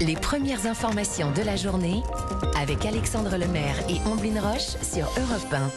Les premières informations de la journée avec Alexandre Lemaire et Omblin Roche sur Europe 1.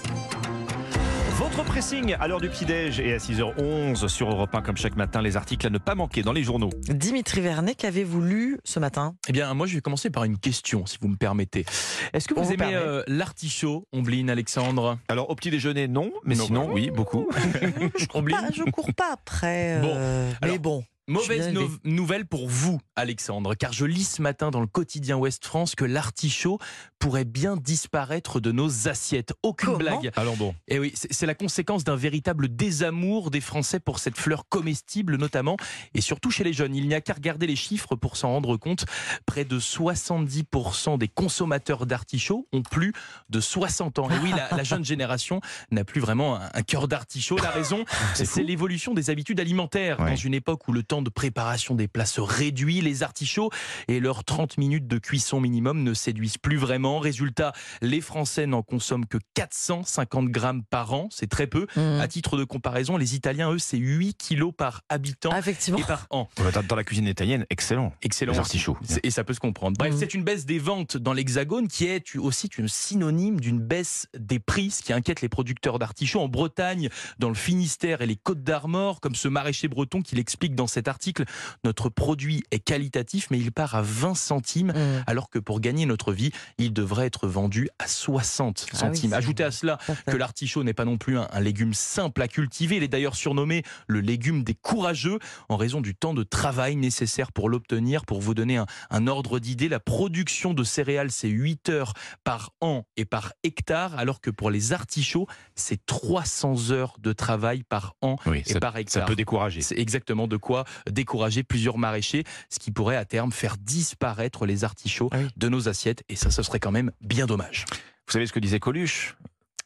Votre pressing à l'heure du petit-déj et à 6h11 sur Europe 1 comme chaque matin, les articles à ne pas manquer dans les journaux. Dimitri Vernet, qu'avez-vous lu ce matin? Eh bien, moi, je vais commencer par une question, si vous me permettez. Est-ce que vous aimez euh, l'artichaut, Ombline, Alexandre? Alors au petit-déjeuner, non, mais Non, sinon, bah. oui, beaucoup. je cours, pas, je cours pas après. Bon, euh, mais alors, bon. Mauvaise no- nouvelle pour vous, Alexandre, car je lis ce matin dans le quotidien Ouest France que l'artichaut pourrait bien disparaître de nos assiettes. Aucune Comment blague. Alors bon, Et oui, c'est c'est la conséquence d'un véritable désamour des Français pour cette fleur comestible notamment, et surtout chez les jeunes. Il n'y a qu'à regarder les chiffres pour s'en rendre compte. Près de 70% des consommateurs d'artichauts ont plus de 60 ans. Et oui, la, la jeune génération n'a plus vraiment un, un cœur d'artichaut. La raison, c'est l'évolution des habitudes alimentaires. Ouais. Dans une époque où le temps de préparation des plats se réduit, les artichauts et leurs 30 minutes de cuisson minimum ne séduisent plus vraiment. Résultat, les Français n'en consomment que 450 grammes par an, c'est très peu. Mmh. À titre de comparaison, les Italiens, eux, c'est 8 kilos par habitant Ah, effectivement. et par an. dans la cuisine italienne, excellent. Excellent. Les artichauts. Et ça peut se comprendre. Bref, Mhm. c'est une baisse des ventes dans l'Hexagone qui est aussi une synonyme d'une baisse des prix, ce qui inquiète les producteurs d'artichauts en Bretagne, dans le Finistère et les Côtes d'Armor, comme ce maraîcher breton qui l'explique dans cet article. Notre produit est qualitatif, mais il part à 20 centimes, Mmh. alors que pour gagner notre vie, il devrait être vendu à 60 Ah oui, centimes. Ajoutez à cela que l'artichaut n'est pas non plus un, un légume simple à cultiver. Il est d'ailleurs surnommé le légume des courageux en raison du temps de travail nécessaire pour l'obtenir. Pour vous donner un, un ordre d'idée, la production de céréales, c'est 8 heures par an et par hectare, alors que pour les artichauts, c'est 300 heures de travail par an Oui, et ça, par ça hectare. peut décourager. C'est exactement de quoi décourager plusieurs maraîchers, ce qui pourrait à terme faire disparaître les artichauts Ah oui. de nos assiettes. Et ça, ce serait quand même bien dommage. Vous savez ce que disait Coluche?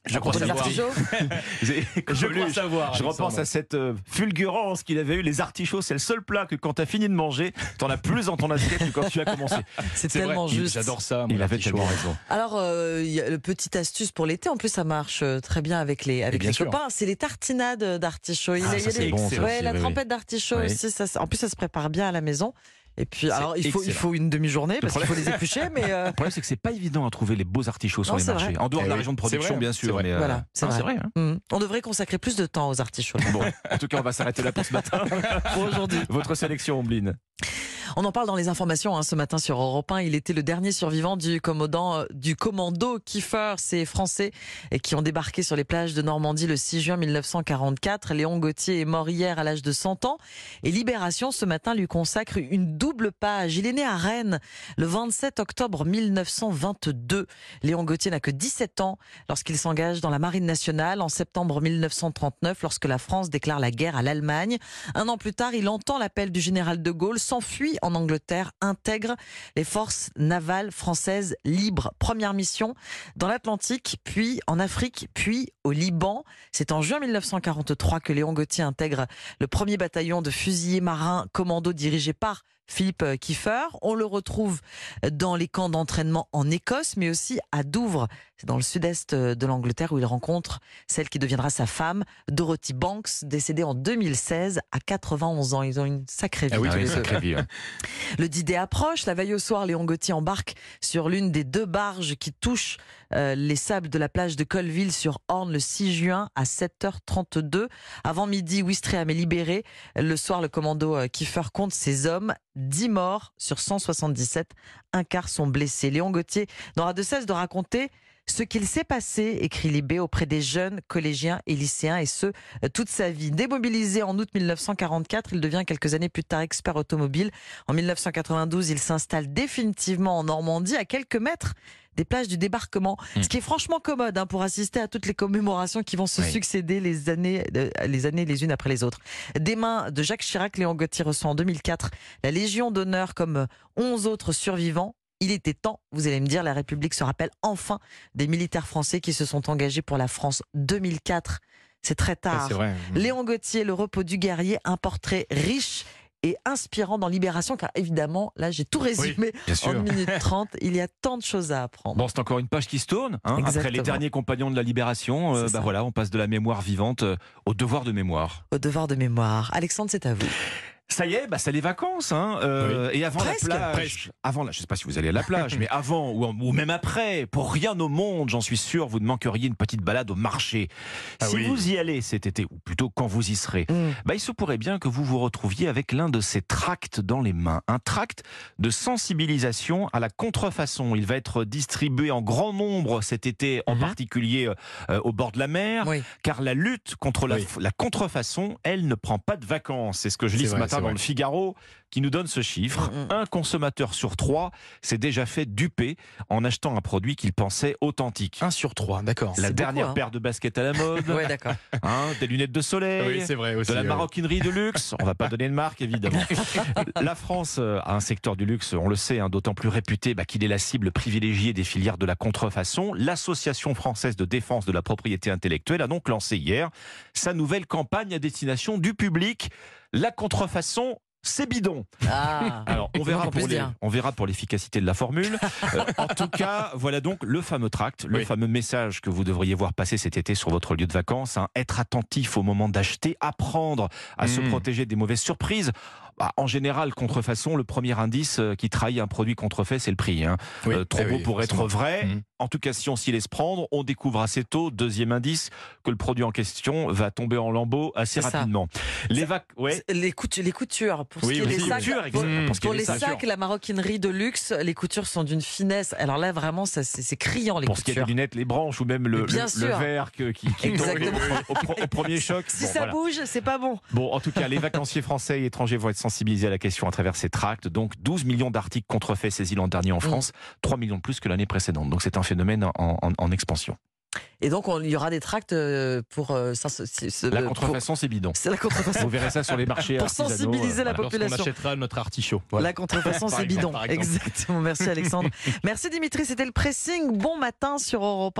Je crois les savoir. artichauts Je crois savoir. Je repense à cette euh, fulgurance qu'il avait eu. Les artichauts, c'est le seul plat que quand t'as fini de manger, t'en as plus dans ton assiette que quand tu as commencé. C'est C'est tellement vrai, juste. J'adore ça. moi, Il avait tellement raison. Alors, euh, il y a le petite astuce pour l'été. En plus, ça marche euh, très bien avec les avec les sûr. copains. C'est les tartinades d'artichaut. Il y a- Ah, il y ça, a c'est des- bon, ouais, aussi, la oui, oui. trempette d'artichaut Oui. aussi. Ça- en plus, ça se prépare bien à la maison. Et puis, alors, il faut il excellent. faut une demi-journée parce qu'il faut les éplucher, mais euh, Le problème, c'est que c'est pas évident à trouver les beaux artichauts sur Non, les marchés. vrai. En dehors Eh de la oui, région de production, bien c'est sûr. mais, euh, voilà, c'est vrai. hein. hum, on devrait consacrer plus de temps aux artichauts Bon, en tout cas, on va s'arrêter là pour ce matin. pour aujourd'hui. Votre sélection, Ombline. On en parle dans les informations hein, ce matin sur Europe 1. Il était le dernier survivant du commandant euh, du commando Kiefer, ces Français qui ont débarqué sur les plages de Normandie le 6 juin 1944. Léon Gauthier est mort hier à l'âge de 100 ans et Libération ce matin lui consacre une double page. Il est né à Rennes le 27 octobre 1922. Léon Gauthier n'a que 17 ans lorsqu'il s'engage dans la marine nationale en septembre 1939 lorsque la France déclare la guerre à l'Allemagne. Un an plus tard, il entend l'appel du général de Gaulle, s'enfuit en Angleterre, intègre les forces navales françaises libres. Première mission dans l'Atlantique, puis en Afrique, puis au Liban. C'est en juin 1943 que Léon Gauthier intègre le premier bataillon de fusiliers marins commando dirigé par Philippe Kiefer. On le retrouve dans les camps d'entraînement en Écosse, mais aussi à Douvres. C'est dans le sud-est de l'Angleterre où il rencontre celle qui deviendra sa femme, Dorothy Banks, décédée en 2016 à 91 ans. Ils ont une sacrée vie. Ah oui, Ah oui, sacrée vie, hein. Le D-Day approche. La veille au soir, Léon Gauthier embarque sur l'une des deux barges qui touchent euh, les sables de la plage de Colville sur Orne le 6 juin à 7h32. Avant midi, Ouistreham est libéré. Le soir, le commando euh, Kiefer compte ses hommes. 10 morts sur 177. Un quart sont blessés. Léon Gauthier n'aura de cesse de raconter ce qu'il s'est passé, écrit Libé, auprès des jeunes collégiens et lycéens, et ce, toute sa vie. Démobilisé en août 1944, il devient quelques années plus tard expert automobile. En 1992, il s'installe définitivement en Normandie, à quelques mètres des plages du débarquement, Mm. ce qui est franchement commode hein, pour assister à toutes les commémorations qui vont se Oui. succéder les années, euh, les années les unes après les autres. Des mains de Jacques Chirac, Léon Gauthier reçoit en 2004 la Légion d'honneur comme 11 autres survivants. Il était temps, vous allez me dire, la République se rappelle enfin des militaires français qui se sont engagés pour la France 2004. C'est très tard. Vrai. Léon Gauthier, Le repos du guerrier, un portrait riche et inspirant dans Libération, car évidemment, là j'ai tout résumé en sûr. 1 minute 30. Il y a tant de choses à apprendre. Bon, c'est encore une page qui se tourne. hein. Après les derniers compagnons de la libération, euh, bah voilà, on passe de la mémoire vivante euh, au devoir de mémoire. Au devoir de mémoire. Alexandre, c'est à vous. Ça y est, bah, c'est les vacances. Hein, euh, Et avant Presque. la plage, Presque. avant, la, je sais pas si vous allez à la plage, mais avant ou, ou même après, pour rien au monde, j'en suis sûr, vous ne manqueriez une petite balade au marché. Ah si oui. vous y allez cet été, ou plutôt quand vous y serez, Mm. bah, il se pourrait bien que vous vous retrouviez avec l'un de ces tracts dans les mains. Un tract de sensibilisation à la contrefaçon. Il va être distribué en grand nombre cet été, en Mhm. particulier euh, au bord de la mer Oui. car la lutte contre la, contrefaçon, elle ne prend pas de vacances. C'est ce que je lis ce vrai, matin c'est dans le Figaro qui nous donne ce chiffre. Mm, mm. Un consommateur sur trois s'est déjà fait duper en achetant un produit qu'il pensait authentique. 1 sur 3, d'accord. La dernière beaucoup, hein. paire de baskets à la mode, Ouais, d'accord. hein, des lunettes de soleil. Oui, c'est vrai aussi. De la ouais. maroquinerie de luxe, on va pas donner de marque évidemment. La France euh, a un secteur du luxe, on le sait, hein, d'autant plus réputé bah, qu'il est la cible privilégiée des filières de la contrefaçon. L'Association française de défense de la propriété intellectuelle a donc lancé hier sa nouvelle campagne à destination du public. La contrefaçon, c'est bidon. Ah. Alors, on C'est verra, pour les- on verra pour l'efficacité de la formule. Euh, en tout cas, voilà donc le fameux tract, le Oui. fameux message que vous devriez voir passer cet été sur votre lieu de vacances. hein. Être attentif au moment d'acheter, apprendre à se Mm. protéger des mauvaises surprises. Bah, en général, contrefaçon, le premier indice euh, qui trahit un produit contrefait, c'est le prix. hein. Oui, Euh, trop eh beau oui, pour être vrai. Mhm. En tout cas, si on s'y laisse prendre, on découvre assez tôt, deuxième indice, que le produit en question va tomber en lambeaux assez ça. rapidement. Les vac... ouais. Les, coutu- les coutures, pour Oui, ce qui est des sacs, pour, pour a les sacs. sacs, la maroquinerie de luxe, les coutures sont d'une finesse. Alors là, vraiment, c'est criant les Pour ce qui est des coutures. lunettes, les branches ou même le, Mais bien le- le sûr. verre que- qui, qui tombe au, au- au premier choc. Si Bon, ça voilà. bouge, c'est pas bon. Bon, en tout cas, les vacanciers français et étrangers vont être sensibilisés à la question à travers ces tracts. Donc, 12 millions d'articles contrefaits saisis l'an dernier en France, 3 millions de plus que l'année précédente. Donc, c'est un phénomène en, en- en expansion. Et donc, on- il y aura des tracts euh, pour euh, ça. ce- ce- ce- La pour- contrefaçon, c'est bidon. C'est la contrefaçon. Vous verrez ça sur les marchés Pour artisanaux, sensibiliser la. Lorsqu'on population. achètera notre artichaut. Voilà. La contrefaçon, c'est bidon. Exactement. Merci Alexandre. Merci Dimitri. C'était le pressing. Bon matin sur Europe.